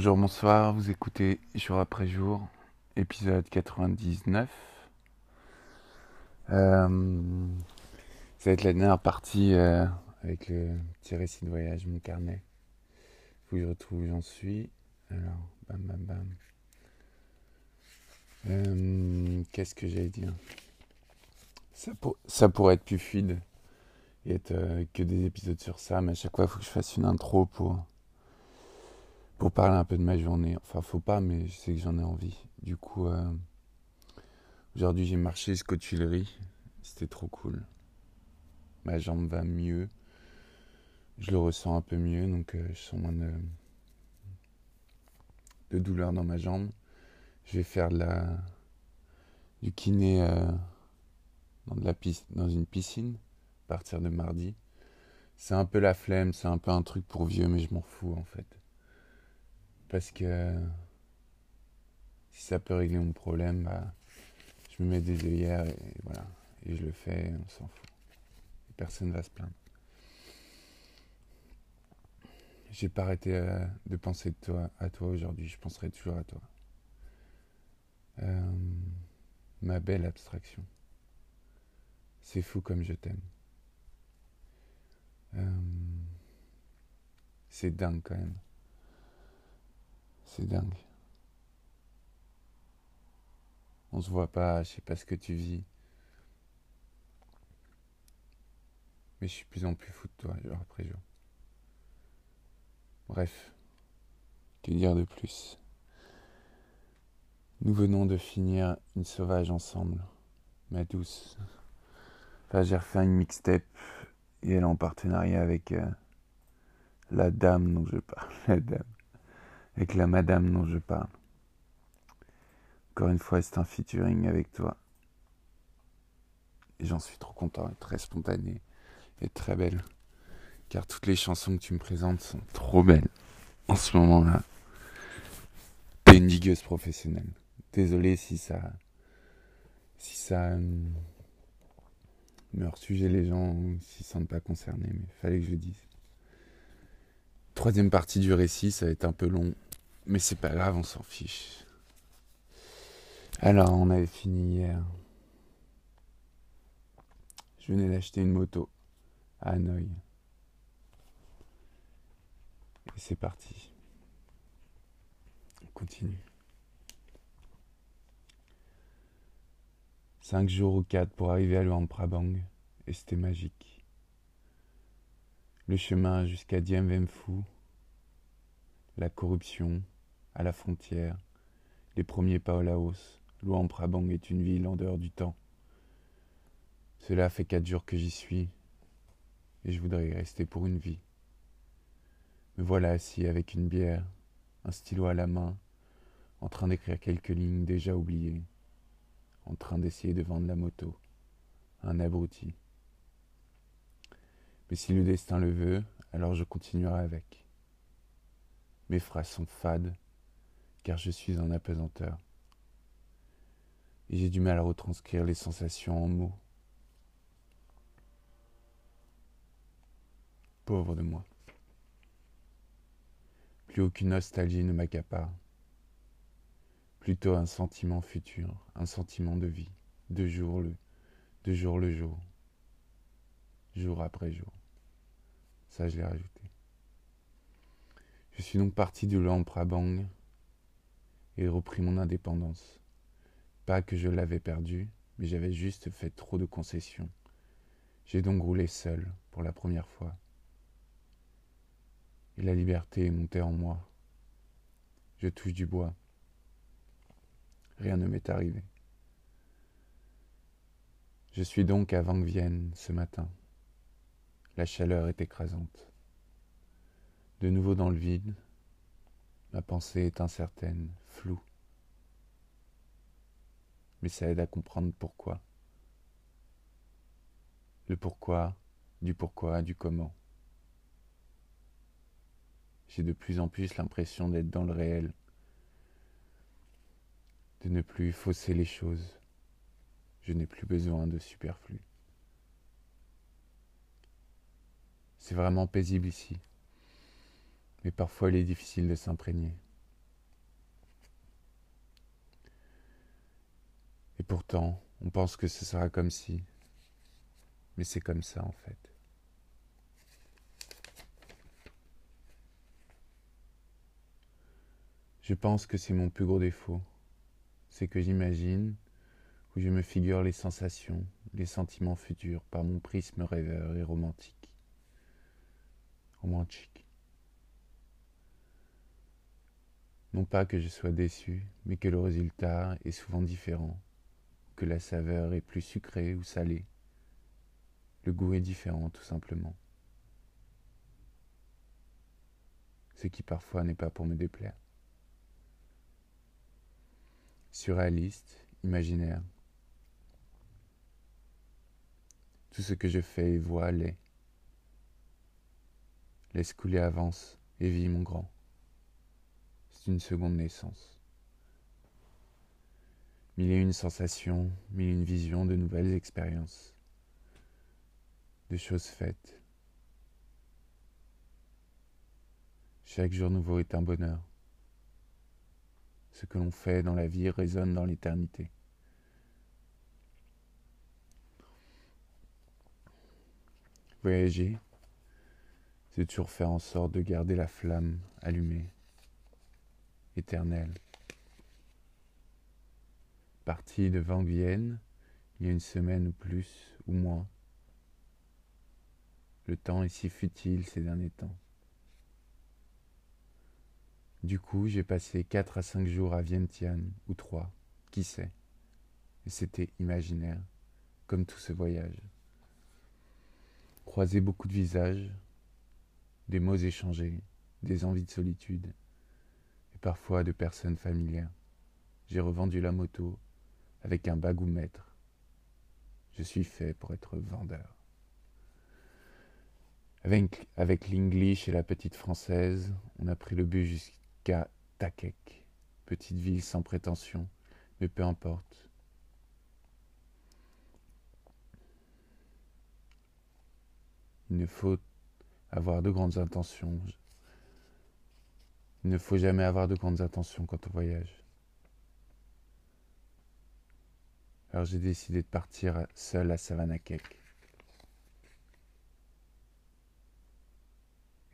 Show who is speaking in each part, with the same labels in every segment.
Speaker 1: Bonjour, bonsoir, vous écoutez jour après jour, épisode 99. Euh, ça va être la dernière partie euh, avec le petit récit de voyage, mon carnet. Faut que je retrouve où j'en suis. Alors, bam bam bam. Euh, Qu'est-ce que j'allais dire? Ça, pour- ça pourrait être plus fluide et être que des épisodes sur ça, mais à chaque fois, il faut que je fasse une intro pour pour parler un peu de ma journée. Enfin, faut pas, mais je sais que j'en ai envie. Du coup, euh, aujourd'hui, j'ai marché jusqu'aux Tuileries. C'était trop cool. Ma jambe va mieux. Je le ressens un peu mieux, donc euh, je sens moins de, de douleur dans ma jambe. Je vais faire la, du kiné euh, dans, de la dans une piscine à partir de mardi. C'est un peu la flemme, c'est un peu un truc pour vieux, mais je m'en fous en fait. Parce que si ça peut régler mon problème, bah, je me mets des œillères et voilà. Et je le fais, on s'en fout. Et personne va se plaindre. J'ai pas arrêté euh, de penser de toi, à toi aujourd'hui, je penserai toujours à toi. Euh, ma belle abstraction. C'est fou comme je t'aime. Euh, c'est dingue quand même. C'est dingue. On se voit pas, je sais pas ce que tu vis. Mais je suis de plus en plus fou de toi, jour après jour. Bref, que dire de plus? Nous venons de finir une sauvage ensemble, ma douce. Enfin, j'ai refait une mixtape et elle est en partenariat avec euh, la dame dont je parle. La dame avec la madame dont je parle. Encore une fois, c'est un featuring avec toi. Et j'en suis trop content, très spontané, et très belle. Car toutes les chansons que tu me présentes sont trop belles. En ce moment-là, t'es professionnelle. Désolé si ça... Si ça... euh, sujet les gens s'ils ne sentent pas concernés, mais fallait que je le dise. Troisième partie du récit, ça va être un peu long, mais c'est pas grave, on s'en fiche. Alors, on avait fini hier. Je venais d'acheter une moto à Hanoï. Et c'est parti. On continue. Cinq jours ou quatre pour arriver à Luang Prabang, et c'était magique. Le chemin jusqu'à Vem Phu, la corruption à la frontière, les premiers pas au Laos. Luang Prabang est une ville en dehors du temps. Cela fait quatre jours que j'y suis, et je voudrais y rester pour une vie. Me voilà assis avec une bière, un stylo à la main, en train d'écrire quelques lignes déjà oubliées, en train d'essayer de vendre la moto, un abruti. Mais si le destin le veut, alors je continuerai avec. Mes phrases sont fades, car je suis un apesanteur. Et j'ai du mal à retranscrire les sensations en mots. Pauvre de moi. Plus aucune nostalgie ne m'accapare. Plutôt un sentiment futur, un sentiment de vie, de jour le, jour le jour, jour après jour. Ça, je l'ai rajouté. Je suis donc parti de Luang Prabang et repris mon indépendance. Pas que je l'avais perdue, mais j'avais juste fait trop de concessions. J'ai donc roulé seul pour la première fois. Et la liberté est montée en moi. Je touche du bois. Rien ne m'est arrivé. Je suis donc à Vang Vienne ce matin. La chaleur est écrasante. De nouveau dans le vide, ma pensée est incertaine, floue. Mais ça aide à comprendre pourquoi. Le pourquoi, du pourquoi, du comment. J'ai de plus en plus l'impression d'être dans le réel, de ne plus fausser les choses. Je n'ai plus besoin de superflu. C'est vraiment paisible ici mais parfois il est difficile de s'imprégner. Et pourtant, on pense que ce sera comme si. Mais c'est comme ça en fait. Je pense que c'est mon plus gros défaut. C'est que j'imagine ou je me figure les sensations, les sentiments futurs par mon prisme rêveur et romantique. Romantique. Non pas que je sois déçu, mais que le résultat est souvent différent, que la saveur est plus sucrée ou salée. Le goût est différent tout simplement. Ce qui parfois n'est pas pour me déplaire. Surréaliste, imaginaire. Tout ce que je fais et vois l'est. Laisse couler, avance et vis mon grand une seconde naissance. Mille et une sensations, mille et une visions, de nouvelles expériences, de choses faites. Chaque jour nouveau est un bonheur. Ce que l'on fait dans la vie résonne dans l'éternité. Voyager, c'est toujours faire en sorte de garder la flamme allumée éternel. Parti de Vienne il y a une semaine ou plus ou moins. Le temps est si futile ces derniers temps. Du coup, j'ai passé quatre à cinq jours à Vientiane, ou trois, qui sait. Et c'était imaginaire, comme tout ce voyage. Croiser beaucoup de visages, des mots échangés, des envies de solitude parfois de personnes familières. J'ai revendu la moto avec un bagoumètre. Je suis fait pour être vendeur. Avec, avec et la petite française, on a pris le bus jusqu'à Takek, petite ville sans prétention, mais peu importe. Il ne faut avoir de grandes intentions. Il ne faut jamais avoir de grandes intentions quand on voyage. Alors j'ai décidé de partir seul à Savannakek.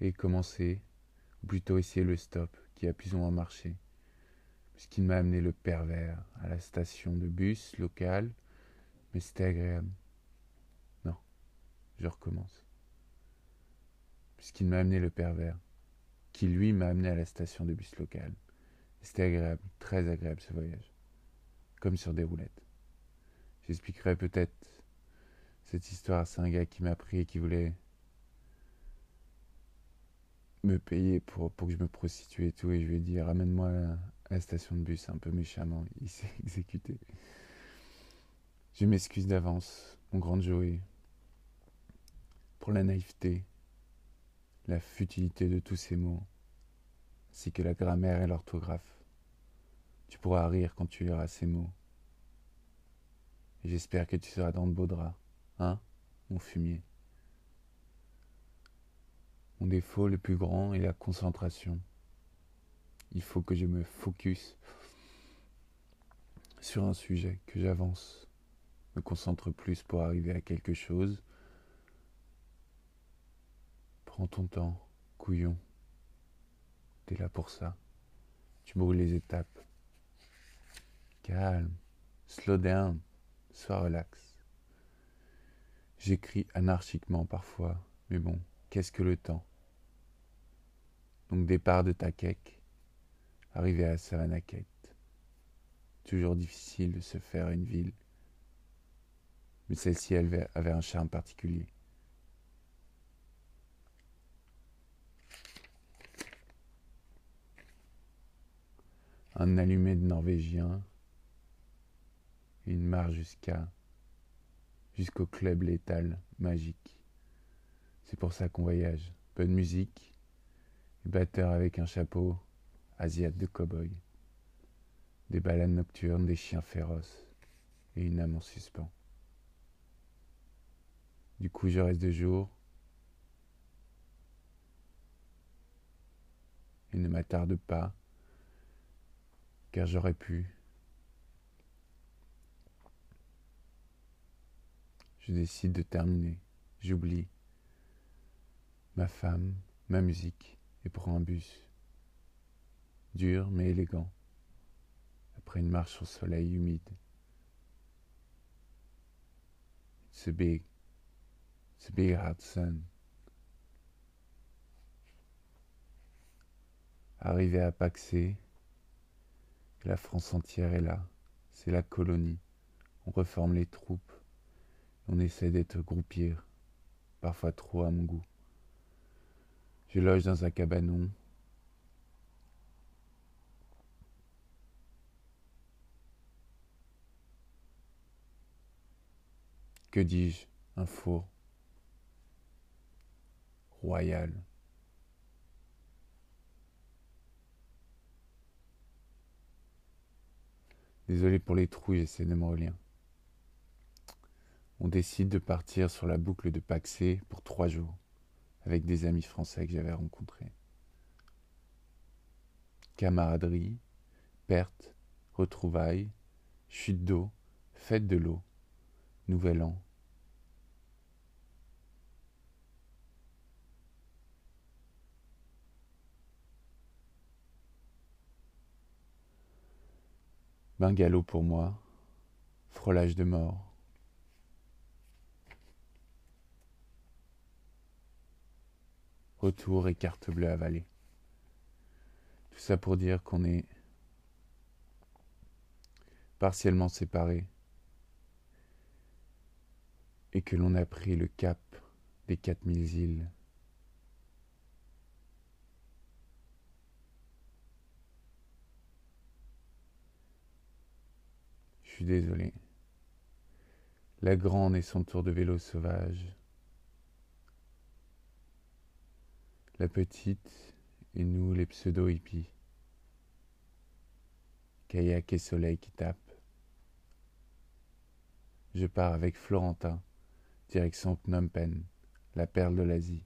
Speaker 1: Et commencer, ou plutôt essayer le stop qui a plus ou moins marché, puisqu'il m'a amené le pervers à la station de bus locale, mais c'était agréable. Non, je recommence. Puisqu'il m'a amené le pervers qui lui m'a amené à la station de bus locale. C'était agréable, très agréable ce voyage, comme sur des roulettes. J'expliquerai peut-être cette histoire. C'est un gars qui m'a pris et qui voulait me payer pour, que je me prostitue et tout. Et je lui ai dit ramène-moi à, la station de bus un peu méchamment. Il s'est exécuté. Je m'excuse d'avance, mon grand Joey, pour la naïveté la futilité de tous ces mots, ainsi que la grammaire et l'orthographe. Tu pourras rire quand tu liras ces mots. Et j'espère que tu seras dans de beaux draps, hein, mon fumier. Mon défaut le plus grand est la concentration. Il faut que je me focus sur un sujet, que j'avance, me concentre plus pour arriver à quelque chose Prends ton temps, couillon. T'es là pour ça. Tu brûles les étapes. Calme. Slow down. Sois relax. J'écris anarchiquement parfois, mais bon, qu'est-ce que le temps? Donc départ de Takek, arrivé à Savanaket. Toujours difficile de se faire une ville, mais celle-ci avait un charme particulier. Un allumé de norvégien, une marche jusqu'à jusqu'au club létal magique. C'est pour ça qu'on voyage. Bonne musique, batteur avec un chapeau, asiate de cow-boy, des balades nocturnes, des chiens féroces et une âme en suspens. Du coup, je reste de jour et ne m'attarde pas car j'aurais pu Je décide de terminer. J'oublie ma femme, ma musique et prends un bus. Dur mais élégant. Après une marche au soleil humide. It's a big, it's a big hot sun. Arrivé à Paxé, la France entière est là. C'est la colonie. On reforme les troupes. On essaie d'être groupier, parfois trop à mon goût. Je loge dans un cabanon. Que dis-je? Un four royal. Désolé pour les trous, j'essaie de me relire. On décide de partir sur la boucle de Paxé pour trois jours, avec des amis français que j'avais rencontrés. Camaraderie, perte, retrouvailles, chute d'eau, fête de l'eau, nouvel an. Bungalow pour moi, frôlage de mort. Retour et carte bleue avalée. Tout ça pour dire qu'on est partiellement séparés et que l'on a pris le cap des 4000 îles. Désolé. La grande et son tour de vélo sauvage. La petite et nous les pseudo-hippies. Kayak et soleil qui tape. Je pars avec Florentin, direction Phnom Penh, la perle de l'Asie.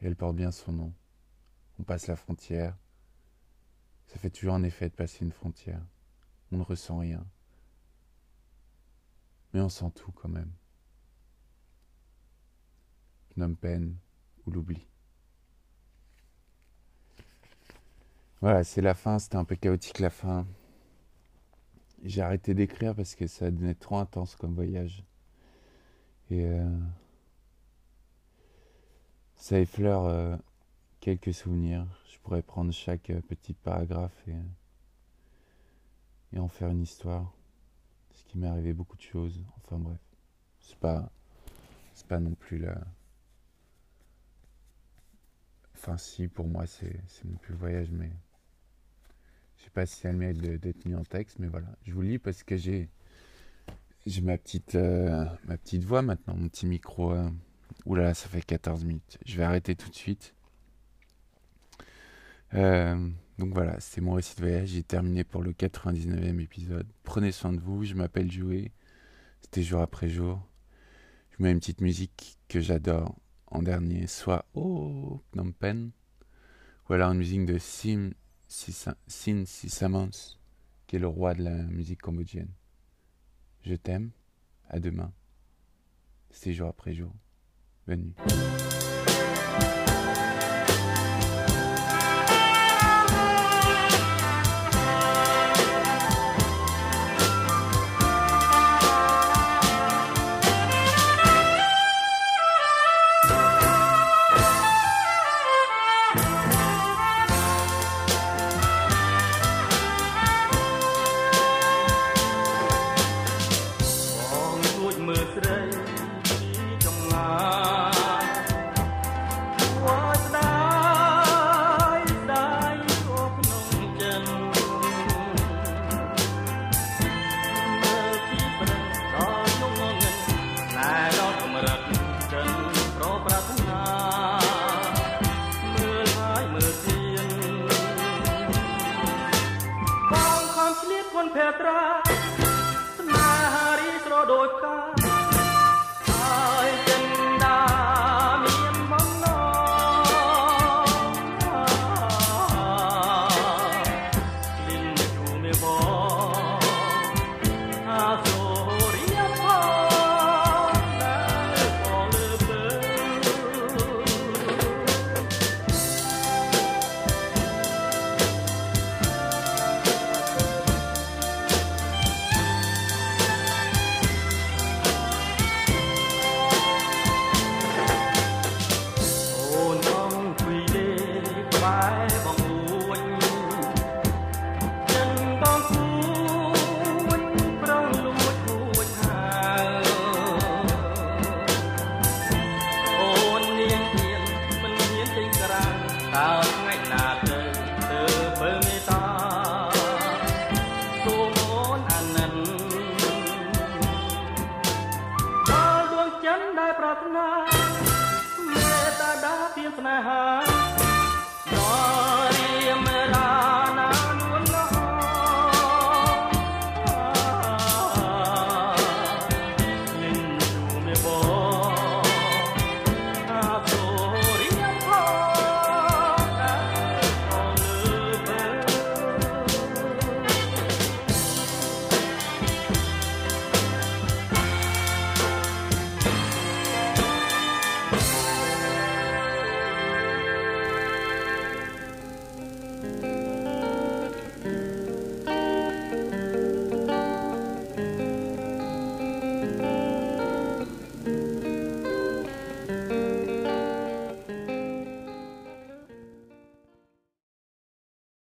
Speaker 1: elle porte bien son nom. On passe la frontière. Ça fait toujours un effet de passer une frontière. On ne ressent rien mais on sent tout quand même. Phnom Penh ou l'oubli. Voilà, c'est la fin, c'était un peu chaotique la fin. J'ai arrêté d'écrire parce que ça devenait trop intense comme voyage. Et euh, ça effleure euh, quelques souvenirs. Je pourrais prendre chaque euh, petit paragraphe et, et en faire une histoire m'est arrivé beaucoup de choses. Enfin bref, c'est pas, c'est pas non plus la. Enfin si, pour moi c'est, c'est non plus voyage, mais je sais pas si elle mérite d'être mis en texte, mais voilà, je vous lis parce que j'ai j'ai ma petite euh, ma petite voix maintenant, mon petit micro. Euh... Oula, ça fait 14 minutes. Je vais arrêter tout de suite. Euh, donc voilà, c'est mon récit de voyage. J'ai terminé pour le 99e épisode. Prenez soin de vous, je m'appelle Joué. C'était jour après jour. Je mets une petite musique que j'adore en dernier, soit Oh Phnom Penh, ou alors une musique de Sim Sin Sisamans, qui est le roi de la musique cambodgienne. Je t'aime, à demain. C'est jour après jour. Bonne. រា
Speaker 2: ងតើថ្ងៃណាទៅ